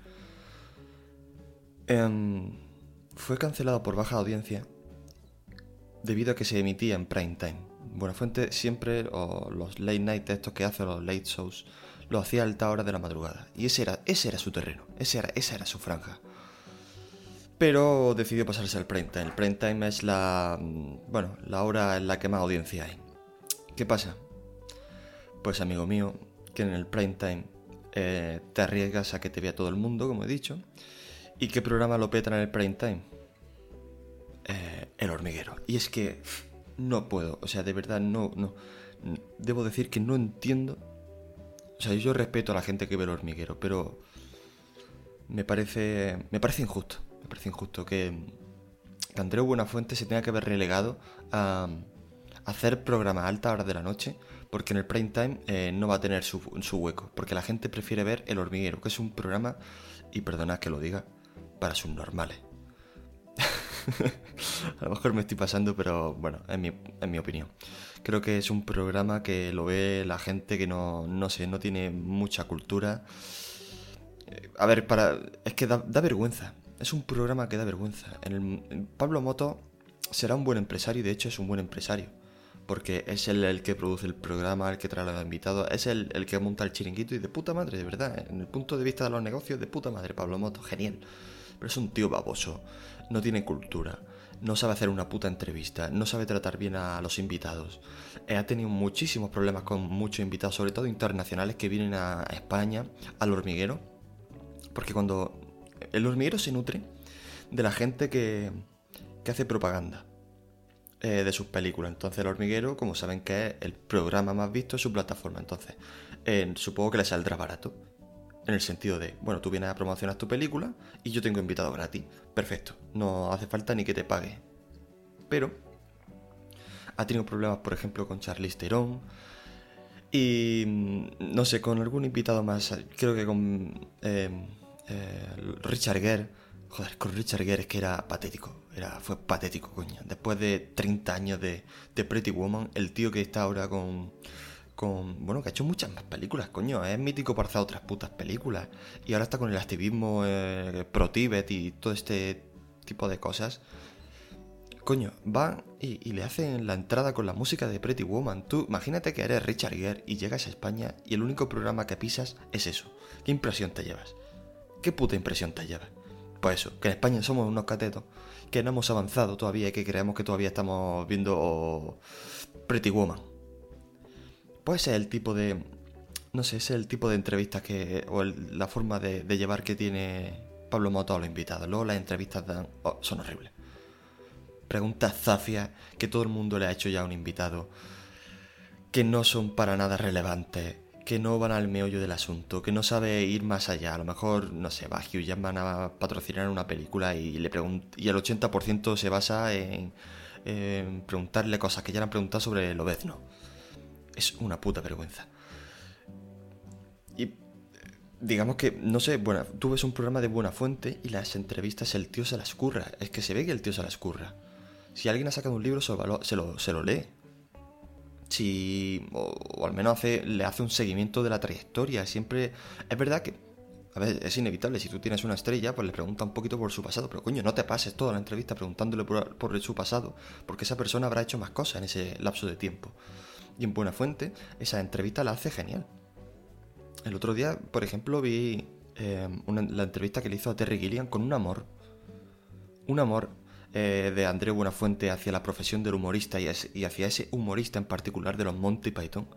S1: Eh, fue cancelado por baja audiencia debido a que se emitía en prime time. Buenafuente siempre, o los late night estos que hace, los late shows, lo hacía a alta hora de la madrugada. Y ese era, ese era su terreno, ese era, esa era su franja. Pero decidió pasarse al prime time. El prime time es la, bueno, la hora en la que más audiencia hay. ¿Qué pasa? Pues amigo mío, que en el prime time eh, te arriesgas a que te vea todo el mundo, como he dicho. ¿Y qué programa lo petan en el prime time? Eh, el hormiguero. Y es que no puedo, o sea, de verdad no, no. Debo decir que no entiendo. O sea, yo respeto a la gente que ve el hormiguero, pero me parece, me parece injusto. Me parece injusto que, que Andreu Buenafuente se tenga que ver relegado a, hacer programas a alta hora de la noche porque en el prime time eh, no va a tener su, su, hueco, porque la gente prefiere ver El Hormiguero, que es un programa, y perdonad que lo diga, para subnormales. a lo mejor me estoy pasando, pero bueno, en mi, en mi opinión. Creo que es un programa que lo ve la gente que no, no sé, no tiene mucha cultura. A ver, para es que da, vergüenza. Es un programa que da vergüenza. Pablo Moto será un buen empresario y de hecho es un buen empresario porque es él el que produce el programa, el que trae a los invitados, es él el que monta el chiringuito y de puta madre, de verdad, en el punto de vista de los negocios, de puta madre, Pablo Moto, genial. pero es un tío baboso, no tiene cultura, no sabe hacer una puta entrevista, no sabe tratar bien a los invitados. Eh, ha tenido muchísimos problemas con muchos invitados, sobre todo internacionales, que vienen a España, al hormiguero, porque cuando el hormiguero se nutre de la gente que, que hace propaganda eh, de sus películas. Entonces el hormiguero, como saben que es el programa más visto en su plataforma, entonces eh, supongo que le saldrá barato. En el sentido de, bueno, tú vienes a promocionar tu película y yo tengo invitado gratis. Perfecto, no hace falta ni que te pague. Pero ha tenido problemas, por ejemplo, con Charlize Theron. Y mm, no sé, con algún invitado más. Creo que con eh, Richard Gere. Joder, con Richard Gere es que era patético. Era, fue patético, coño. Después de 30 años de, Pretty Woman, el tío que está ahora con bueno, que ha hecho muchas más películas, coño, es mítico por hacer otras putas películas. Y ahora está con el activismo eh, pro Tibet y todo este tipo de cosas. Coño, van y, le hacen la entrada con la música de Pretty Woman. Tú imagínate que eres Richard Gere y llegas a España y el único programa que pisas es eso. ¿Qué impresión te llevas? ¿Qué puta impresión te llevas? Pues eso, que en España somos unos catetos, que no hemos avanzado todavía y que creemos que todavía estamos viendo Pretty Woman. Pues ese es el tipo de. No sé, ese es el tipo de entrevistas que. o la forma de, llevar que tiene Pablo Moto a los invitados. Luego las entrevistas dan, oh, son horribles. Preguntas zafias que todo el mundo le ha hecho ya a un invitado. Que no son para nada relevantes. Que no van al meollo del asunto. Que no sabe ir más allá. A lo mejor, no sé, va Hugh van a patrocinar una película y, le y el 80% se basa en, preguntarle cosas que ya le han preguntado sobre el obezno es una puta vergüenza. Y digamos que, no sé, bueno, tú ves un programa de buena fuente y las entrevistas el tío se las curra. Es que se ve que el tío se las curra. Si alguien ha sacado un libro, se lo, se lo, lee. Si, o, al menos le hace un seguimiento de la trayectoria. Siempre, es verdad que, a ver, es inevitable. Si tú tienes una estrella, pues le pregunta un poquito por su pasado. Pero coño, no te pases toda la entrevista preguntándole por, su pasado. Porque esa persona habrá hecho más cosas en ese lapso de tiempo y en Buena Fuente, esa entrevista la hace genial. El otro día, por ejemplo, vi eh, la entrevista que le hizo a Terry Gilliam con un amor. Un amor eh, de André Buenafuente hacia la profesión del humorista y, hacia ese humorista en particular de los Monty Python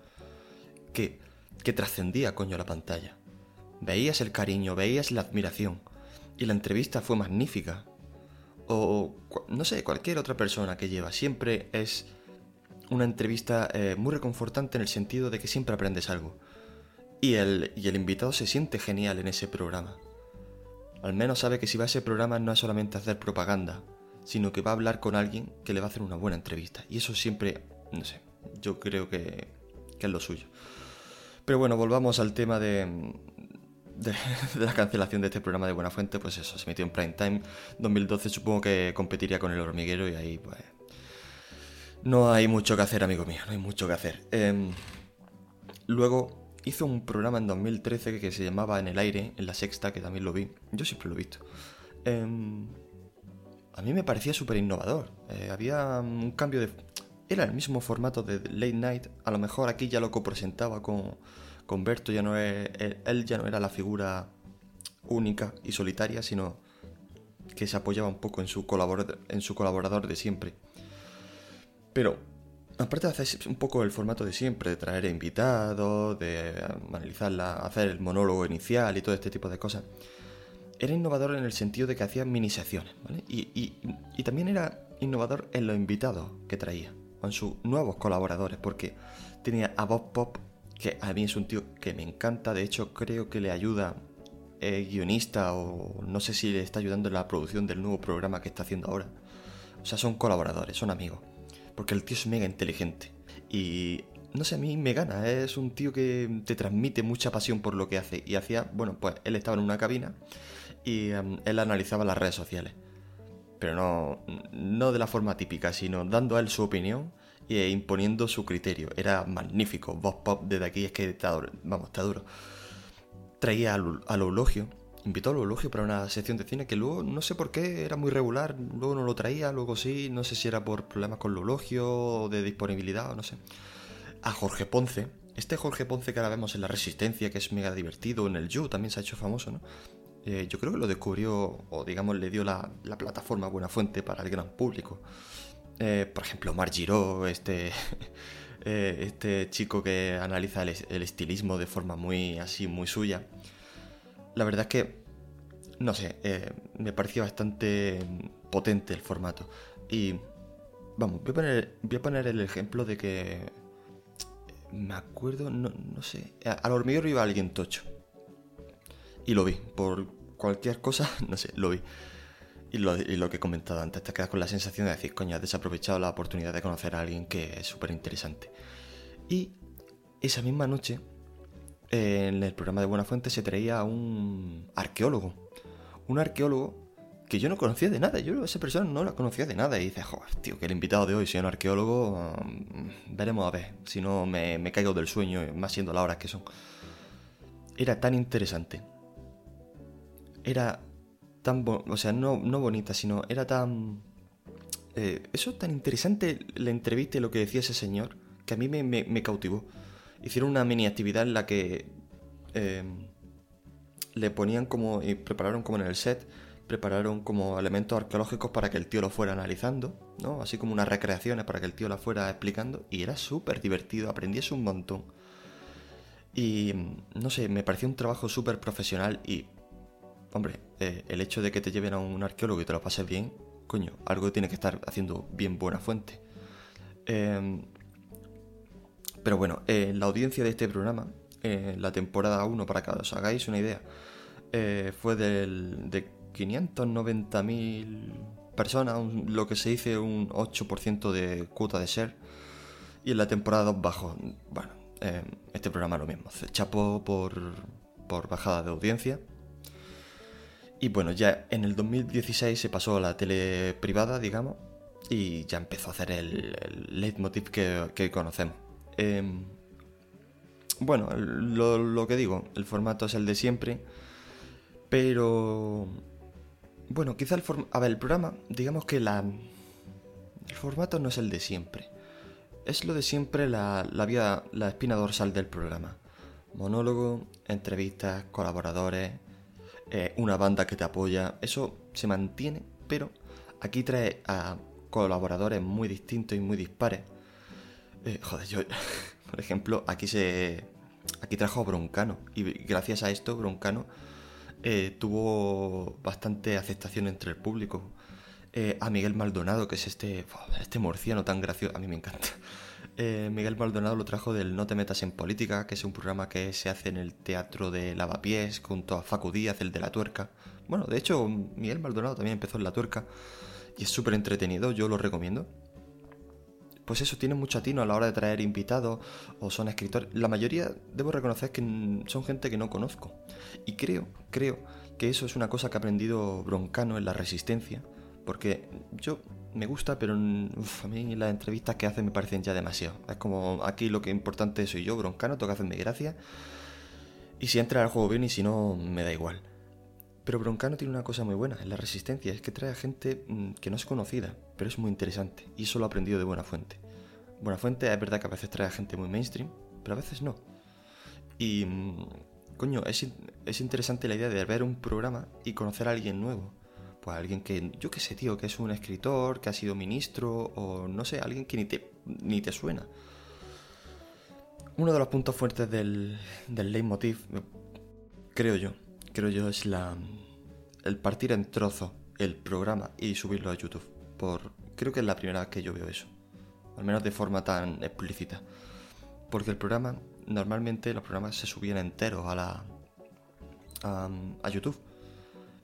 S1: que, que trascendía, coño, la pantalla. Veías el cariño, veías la admiración y la entrevista fue magnífica. O, no sé, cualquier otra persona que lleva siempre es una entrevista eh, muy reconfortante en el sentido de que siempre aprendes algo. Y el, y el invitado se siente genial en ese programa. Al menos sabe que si va a ese programa no es solamente hacer propaganda, sino que va a hablar con alguien que le va a hacer una buena entrevista. Y eso siempre, no sé, yo creo que, que es lo suyo. Pero bueno, volvamos al tema de, de, la cancelación de este programa de Buena Fuente. Pues eso, se metió en prime time. 2012 supongo que competiría con el hormiguero y ahí pues no hay mucho que hacer, amigo mío, no hay mucho que hacer. Em, luego hizo un programa en 2013 que se llamaba En el aire, en la sexta, que también lo vi. Yo siempre lo he visto. Em, a mí me parecía súper innovador. Eh, había un cambio de... Era el mismo formato de Late Night. A lo mejor aquí ya lo copresentaba con, con Berto. Ya no él ya no era la figura única y solitaria, sino que se apoyaba un poco en su, en su colaborador de siempre. Pero, aparte de hacer un poco el formato de siempre, de traer invitados, de analizarla, hacer el monólogo inicial y todo este tipo de cosas, era innovador en el sentido de que hacía mini secciones, ¿vale? Y, y, también era innovador en los invitados que traía, con sus nuevos colaboradores, porque tenía a Bob Pop, que a mí es un tío que me encanta, de hecho creo que le ayuda eh, guionista o no sé si le está ayudando en la producción del nuevo programa que está haciendo ahora. O sea, son colaboradores, son amigos porque el tío es mega inteligente. Y no sé, a mí me gana, es un tío que te transmite mucha pasión por lo que hace. Y hacía, bueno, pues él estaba en una cabina y em, él analizaba las redes sociales. Pero no, no de la forma típica, sino dando a él su opinión e imponiendo su criterio. Era magnífico. Bob Pop desde aquí es que está, vamos, está duro. Traía al, al invitó a Eulogio para una sección de cine que luego no sé por qué era muy regular, luego no lo traía, luego sí, no sé si era por problemas con Eulogio o de disponibilidad o no sé. A Jorge Ponce, este Jorge Ponce que ahora vemos en La Resistencia, que es mega divertido, en el You también se ha hecho famoso, ¿no? Eh, yo creo que lo descubrió, o digamos, le dio la, la plataforma Buena Fuente para el gran público. Eh, por ejemplo, Marc Giraud, este, eh, este chico que analiza el, el, estilismo de forma muy así, muy suya. La verdad es que, no sé, me pareció bastante potente el formato. Y, vamos, voy a poner, voy a poner el ejemplo de que, me acuerdo, no, no sé, al hormiguero iba alguien tocho y lo vi. Por cualquier cosa, no sé, lo vi. Y lo, lo que he comentado antes, te quedas con la sensación de decir, coño, has desaprovechado la oportunidad de conocer a alguien que es súper interesante. Y esa misma noche, en el programa de Buena Fuente, se traía a un arqueólogo. Un arqueólogo que yo no conocía de nada. Yo esa persona no la conocía de nada. Y dice, joder, tío, que el invitado de hoy sea un arqueólogo, mm, veremos a ver. Si no, me, me caigo del sueño, más siendo las horas que son. Era tan interesante era tan, o sea, no, no bonita, sino era tan... Eh, eso tan interesante la entrevista y lo que decía ese señor, que a mí me, me, cautivó. Hicieron una mini actividad en la que em, le ponían como, y prepararon como en el set, prepararon como elementos arqueológicos para que el tío lo fuera analizando, ¿no? Así como unas recreaciones para que el tío la fuera explicando, y era súper divertido, aprendías un montón. Y no sé, me pareció un trabajo súper profesional y hombre, eh, el hecho de que te lleven a un arqueólogo y te lo pases bien, coño, algo tiene que estar haciendo bien buena fuente. Em, pero bueno, eh, la audiencia de este programa, eh, la temporada 1, para que os hagáis una idea, fue del, de 590.000 personas, lo que se dice un 8% de cuota de ser. Y en la temporada 2 bajo, bueno, este programa lo mismo, se chapó por, por bajada de audiencia. Y bueno, ya en el 2016 se pasó a la tele privada, digamos, y ya empezó a hacer el, leitmotiv que, conocemos. Em, bueno, lo, que digo, el formato es el de siempre, pero... Bueno, quizá el formato... A ver, el programa, digamos que la... El formato no es el de siempre. Es lo de siempre la, la, vía, la espina dorsal del programa. Monólogo, entrevistas, colaboradores, eh, una banda que te apoya, eso se mantiene, pero aquí trae a colaboradores muy distintos y muy dispares. Eh, joder, yo, por ejemplo, aquí se. Aquí trajo a Broncano. Y gracias a esto, Broncano eh, tuvo bastante aceptación entre el público. a Miguel Maldonado, que es este, este murciano tan gracioso. A mí me encanta. Eh, Miguel Maldonado lo trajo del No te metas en política, que es un programa que se hace en el Teatro de Lavapiés junto a Facu Díaz, el de La Tuerca. Bueno, de hecho, Miguel Maldonado también empezó en La Tuerca y es súper entretenido, yo lo recomiendo. Pues eso, tiene mucho atino a la hora de traer invitados o son escritores. La mayoría, debo reconocer que son gente que no conozco. Y creo, creo que eso es una cosa que ha aprendido Broncano en la Resistencia, porque yo me gusta, pero a mí las entrevistas que hacen me parecen ya demasiado. Es como aquí lo que es importante soy yo, broncano, tengo que hacerme gracia. Y si entra al juego bien y si no, me da igual. Pero Broncano tiene una cosa muy buena en la resistencia, es que trae a gente mm, que no es conocida, pero es muy interesante. Y eso lo he aprendido de Buena Fuente. Buena Fuente es verdad que a veces trae a gente muy mainstream, pero a veces no. Y, mm, coño, es, es interesante la idea de ver un programa y conocer a alguien nuevo pues alguien que, yo qué sé, tío, que es un escritor, que ha sido ministro, o no sé, alguien que ni te, ni te suena. Uno de los puntos fuertes del, del leitmotiv, creo yo, creo yo, es la, el partir en trozos el programa y subirlo a YouTube. Por, creo que es la primera vez que yo veo eso, al menos de forma tan explícita. Porque el programa, normalmente los programas se subían enteros a la a, a YouTube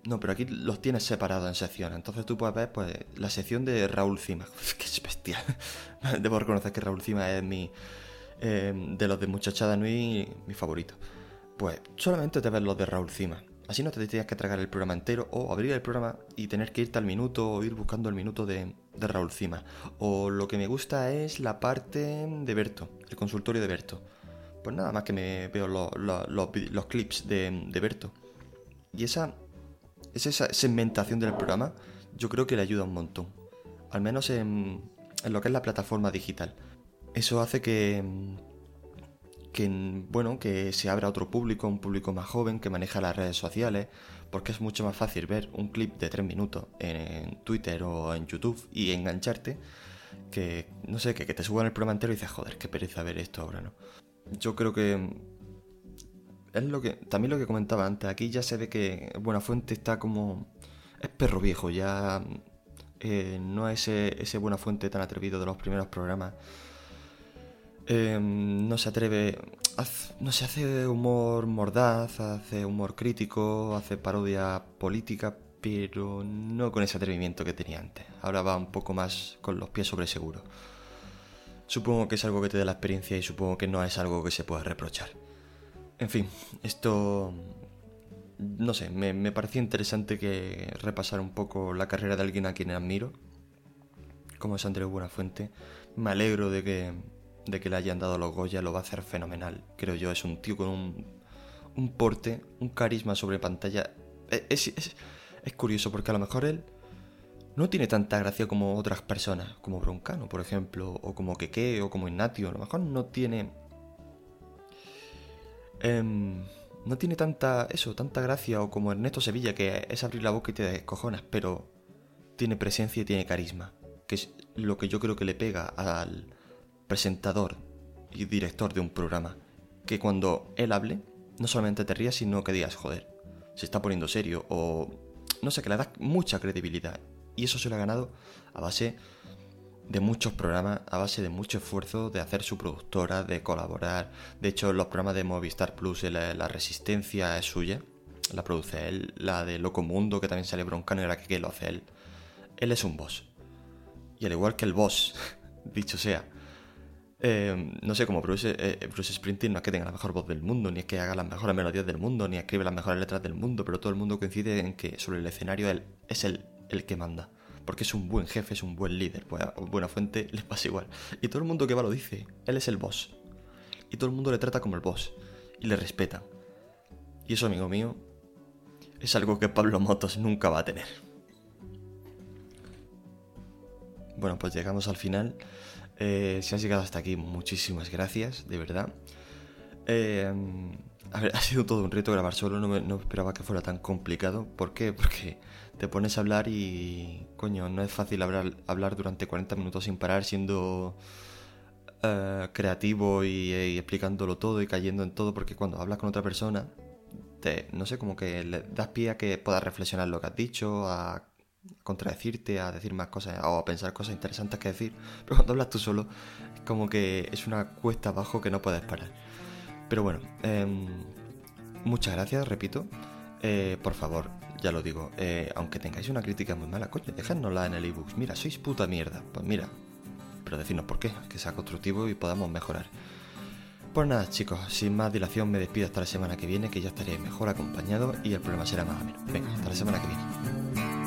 S1: no, pero aquí los tienes separados en secciones. Entonces tú puedes ver pues, la sección de Raúl Cima. que es bestial. Debo reconocer que Raúl Cima es mi. Eh, de los de Muchachada Nui, mi favorito. Pues solamente te ves los de Raúl Cima. Así no te tienes que tragar el programa entero o abrir el programa y tener que irte al minuto o ir buscando el minuto de, Raúl Cima. O lo que me gusta es la parte de Berto, el consultorio de Berto. Pues nada más que me veo los, clips de, de Berto. Y esa es esa segmentación del programa, yo creo que le ayuda un montón. Al menos en, lo que es la plataforma digital. Eso hace que, que, bueno, que se abra otro público, un público más joven que maneja las redes sociales, porque es mucho más fácil ver un clip de 3 minutos en Twitter o en YouTube y engancharte que, no sé, que, que te suban el programa entero y dices, joder, qué pereza ver esto ahora, ¿no? Yo creo que es lo que también lo que comentaba antes, aquí ya se ve que Buenafuente está como es perro viejo, ya eh, no es ese, ese Buenafuente tan atrevido de los primeros programas. Em, no se atreve, no se hace humor mordaz, hace humor crítico, hace parodia política, pero no con ese atrevimiento que tenía antes. Ahora va un poco más con los pies sobre seguro. Supongo que es algo que te da la experiencia y supongo que no es algo que se pueda reprochar. En fin, esto... No sé, me, me pareció interesante que repasar un poco la carrera de alguien a quien admiro, como es Andrés Buenafuente. Me alegro de que, de que le hayan dado los Goya, lo va a hacer fenomenal. Creo yo, es un tío con un, un porte, un carisma sobre pantalla. E, es, es, es curioso porque a lo mejor él no tiene tanta gracia como otras personas, como Broncano, por ejemplo, o como Keke, o como Ignatio. A lo mejor no tiene. Em, no tiene tanta. Eso, tanta gracia, o como Ernesto Sevilla, que es abrir la boca y te descojonas, pero tiene presencia y tiene carisma. Que es lo que yo creo que le pega al presentador y director de un programa. Que cuando él hable, no solamente te rías, sino que digas, joder, se está poniendo serio, o no sé, que le da mucha credibilidad. Y eso se lo ha ganado a base de muchos programas, a base de mucho esfuerzo de hacer su productora, de colaborar. De hecho, los programas de Movistar Plus, la, la Resistencia es suya, la produce él. La de Loco Mundo, que también sale Broncano, era que lo hace él. Él es un boss. Y al igual que el boss, dicho sea, eh, no sé, Bruce, eh, Bruce Springsteen no es que tenga la mejor voz del mundo, ni es que haga las mejores melodías del mundo, ni escribe las mejores letras del mundo, pero todo el mundo coincide en que sobre el escenario él es el, el que manda. Porque es un buen jefe, es un buen líder. Pues Buena Fuente les pasa igual. Y todo el mundo que va lo dice. Él es el boss. Y todo el mundo le trata como el boss. Y le respeta. Y eso, amigo mío, es algo que Pablo Motos nunca va a tener. Bueno, pues llegamos al final. Eh, si has llegado hasta aquí, muchísimas gracias, de verdad. Eh, a ver, ha sido todo un reto grabar solo, no, me, no, esperaba que fuera tan complicado. ¿Por qué? Porque te pones a hablar y, coño, no es fácil hablar, hablar durante 40 minutos sin parar, siendo uh, creativo y, y, explicándolo todo y cayendo en todo, porque cuando hablas con otra persona, te, no sé, como que le das pie a que puedas reflexionar lo que has dicho, a contradecirte, a decir más cosas o a pensar cosas interesantes que decir. Pero cuando hablas tú solo, es como que es una cuesta abajo que no puedes parar. Pero bueno, eh, muchas gracias, repito. Eh, por favor, ya lo digo, eh, aunque tengáis una crítica muy mala, coño, dejadnosla en el ebook. Mira, sois puta mierda. Pues mira, pero decirnos por qué, que sea constructivo y podamos mejorar. Pues nada, chicos, sin más dilación me despido hasta la semana que viene, que ya estaréis mejor acompañado y el programa será más ameno. Venga, hasta la semana que viene.